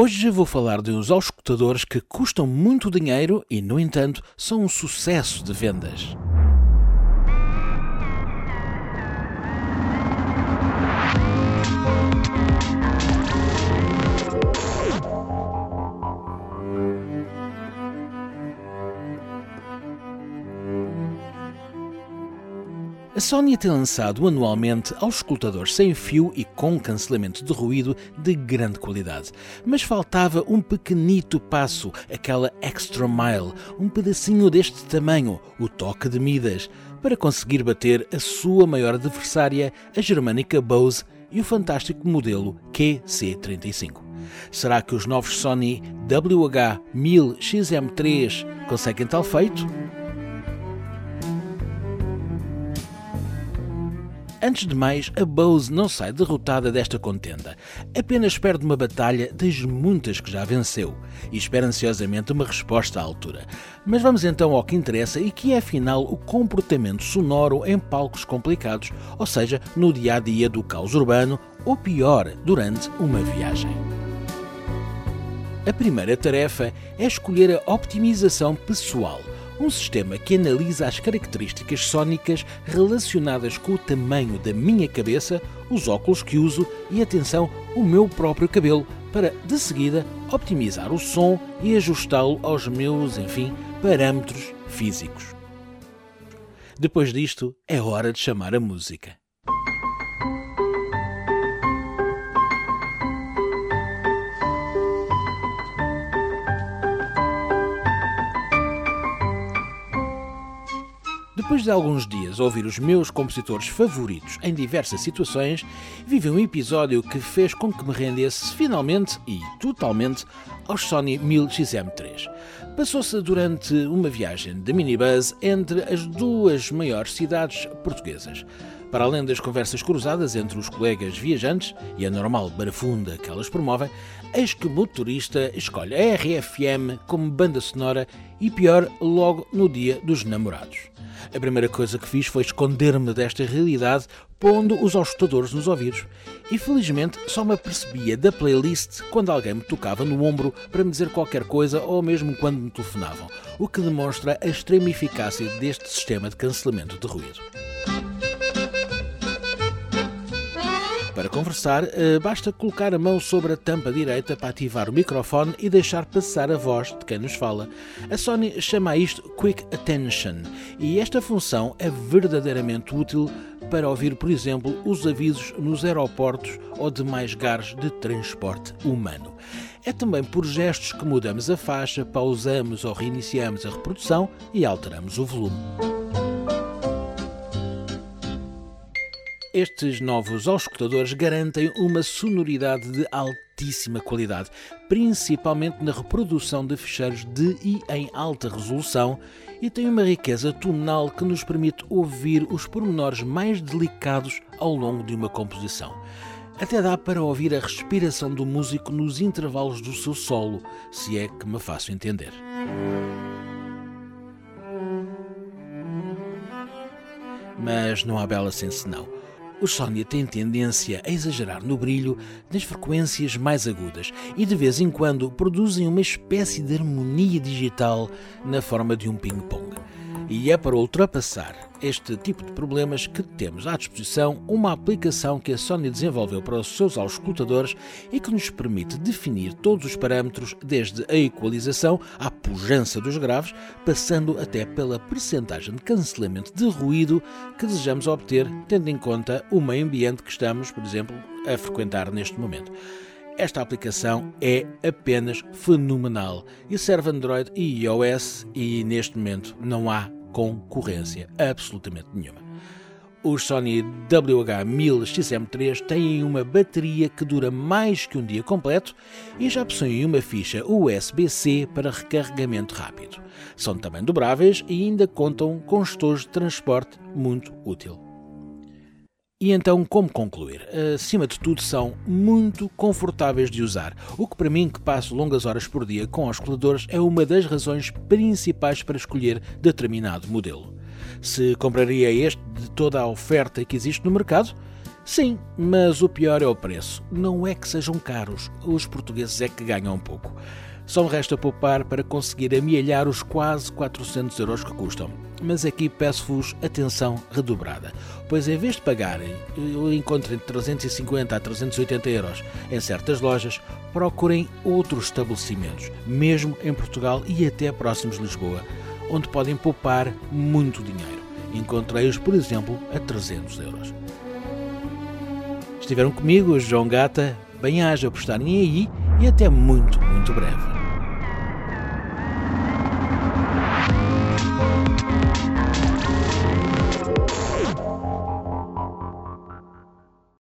Hoje vou falar de uns auscultadores que custam muito dinheiro e, no entanto, são um sucesso de vendas. A Sony tem lançado anualmente auscultadores sem fio e com cancelamento de ruído de grande qualidade. Mas faltava um pequenito passo, aquela extra mile, um pedacinho deste tamanho, o toque de Midas, para conseguir bater a sua maior adversária, a germânica Bose e o fantástico modelo QC35. Será que os novos Sony WH-1000XM3 conseguem tal feito? Antes de mais, a Bose não sai derrotada desta contenda. Apenas perde uma batalha das muitas que já venceu e espera ansiosamente uma resposta à altura. Mas vamos então ao que interessa e que é afinal o comportamento sonoro em palcos complicados, ou seja, no dia a dia do caos urbano ou pior, durante uma viagem. A primeira tarefa é escolher a optimização pessoal um sistema que analisa as características sónicas relacionadas com o tamanho da minha cabeça, os óculos que uso e, atenção, o meu próprio cabelo, para de seguida optimizar o som e ajustá-lo aos meus, enfim, parâmetros físicos. Depois disto, é hora de chamar a música. Depois de alguns dias ouvir os meus compositores favoritos em diversas situações, vivi um episódio que fez com que me rendesse finalmente e totalmente aos Sony 1000XM3. Passou-se durante uma viagem de minibus entre as duas maiores cidades portuguesas. Para além das conversas cruzadas entre os colegas viajantes e a normal barafunda que elas promovem, eis que o motorista escolhe a RFM como banda sonora e pior, logo no dia dos namorados. A primeira coisa que fiz foi esconder-me desta realidade, pondo os auscultadores nos ouvidos. E felizmente só me apercebia da playlist quando alguém me tocava no ombro para me dizer qualquer coisa ou mesmo quando me telefonavam, o que demonstra a extrema eficácia deste sistema de cancelamento de ruído. Para conversar, eh, basta colocar a mão sobre a tampa direita para ativar o microfone e deixar passar a voz de quem nos fala. A Sony chama isto Quick Attention e esta função é verdadeiramente útil para ouvir, por exemplo, os avisos nos aeroportos ou demais gares de transporte humano. É também por gestos que mudamos a faixa, pausamos ou reiniciamos a reprodução e alteramos o volume. Estes novos auscultadores garantem uma sonoridade de altíssima qualidade, principalmente na reprodução de ficheiros de e em alta resolução, e têm uma riqueza tonal que nos permite ouvir os pormenores mais delicados ao longo de uma composição. Até dá para ouvir a respiração do músico nos intervalos do seu solo, se é que me faço entender. Mas não há bela sem senão. Os Sony têm tendência a exagerar no brilho das frequências mais agudas e de vez em quando produzem uma espécie de harmonia digital na forma de um ping-pong. E é para ultrapassar este tipo de problemas que temos à disposição uma aplicação que a Sony desenvolveu para os seus auscultadores e que nos permite definir todos os parâmetros, desde a equalização à pujança dos graves, passando até pela percentagem de cancelamento de ruído que desejamos obter, tendo em conta o meio ambiente que estamos, por exemplo, a frequentar neste momento. Esta aplicação é apenas fenomenal e serve Android e iOS e neste momento não há concorrência absolutamente nenhuma. Os Sony WH-1000XM3 têm uma bateria que dura mais que um dia completo e já possuem uma ficha USB-C para recarregamento rápido. São também dobráveis e ainda contam com gestores de transporte muito útil. E então, como concluir? Acima de tudo, são muito confortáveis de usar, o que para mim, que passo longas horas por dia com os coladores, é uma das razões principais para escolher determinado modelo. Se compraria este de toda a oferta que existe no mercado? Sim, mas o pior é o preço. Não é que sejam caros, os portugueses é que ganham pouco. Só me resta poupar para conseguir amealhar os quase 400 euros que custam. Mas aqui peço-vos atenção redobrada, pois em vez de pagarem, eu encontro entre 350 a 380 euros em certas lojas, procurem outros estabelecimentos, mesmo em Portugal e até próximos de Lisboa, onde podem poupar muito dinheiro. Encontrei-os, por exemplo, a 300 euros. Estiveram comigo, João Gata. Bem-haja por estarem aí e até muito, muito breve.